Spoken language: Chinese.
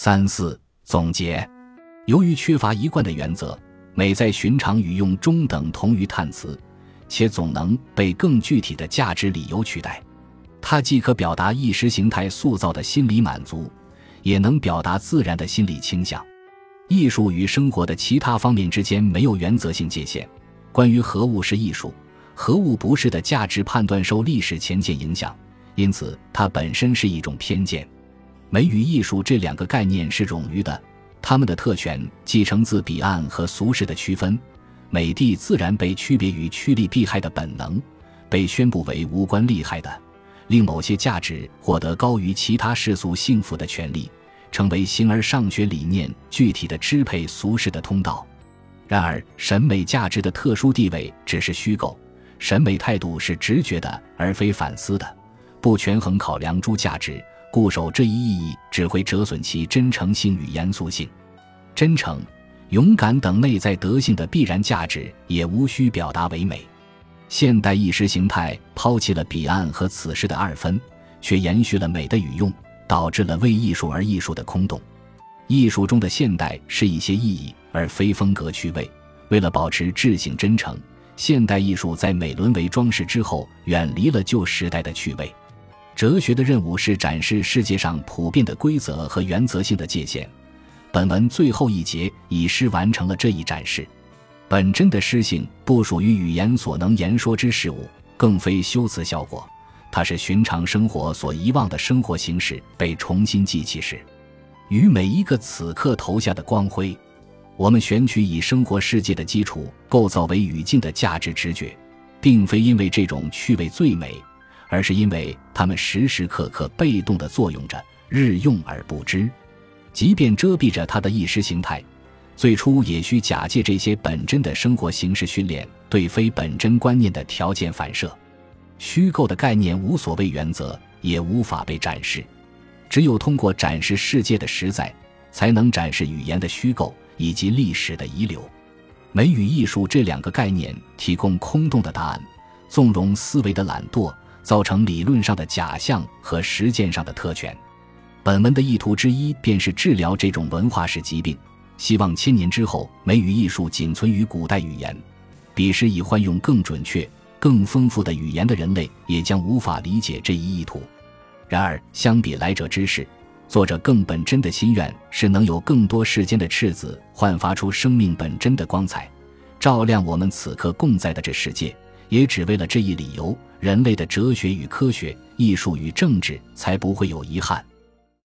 三四总结，由于缺乏一贯的原则，美在寻常语用中等同于叹词，且总能被更具体的价值理由取代。它既可表达意识形态塑造的心理满足，也能表达自然的心理倾向。艺术与生活的其他方面之间没有原则性界限。关于何物是艺术，何物不是的价值判断受历史前见影响，因此它本身是一种偏见。美与艺术这两个概念是冗余的，它们的特权继承自彼岸和俗世的区分。美帝自然被区别于趋利避害的本能，被宣布为无关利害的，令某些价值获得高于其他世俗幸福的权利。成为形而上学理念具体的支配俗世的通道。然而，审美价值的特殊地位只是虚构，审美态度是直觉的而非反思的，不权衡考量诸价值，固守这一意义只会折损其真诚性与严肃性。真诚、勇敢等内在德性的必然价值也无需表达为美。现代意识形态抛弃了彼岸和此世的二分，却延续了美的语用。导致了为艺术而艺术的空洞。艺术中的现代是一些意义，而非风格趣味。为了保持智性真诚，现代艺术在美沦为装饰之后，远离了旧时代的趣味。哲学的任务是展示世界上普遍的规则和原则性的界限。本文最后一节以诗完成了这一展示。本真的诗性不属于语言所能言说之事物，更非修辞效果。它是寻常生活所遗忘的生活形式被重新记起时，与每一个此刻投下的光辉。我们选取以生活世界的基础构造为语境的价值直觉，并非因为这种趣味最美，而是因为它们时时刻刻被动地作用着，日用而不知。即便遮蔽着它的意识形态，最初也需假借这些本真的生活形式训练对非本真观念的条件反射。虚构的概念无所谓原则，也无法被展示。只有通过展示世界的实在，才能展示语言的虚构以及历史的遗留。美与艺术这两个概念提供空洞的答案，纵容思维的懒惰，造成理论上的假象和实践上的特权。本文的意图之一便是治疗这种文化式疾病，希望千年之后，美与艺术仅存于古代语言，彼时已换用更准确。更丰富的语言的人类也将无法理解这一意图。然而，相比来者之事，作者更本真的心愿是能有更多世间的赤子焕发出生命本真的光彩，照亮我们此刻共在的这世界。也只为了这一理由，人类的哲学与科学、艺术与政治才不会有遗憾。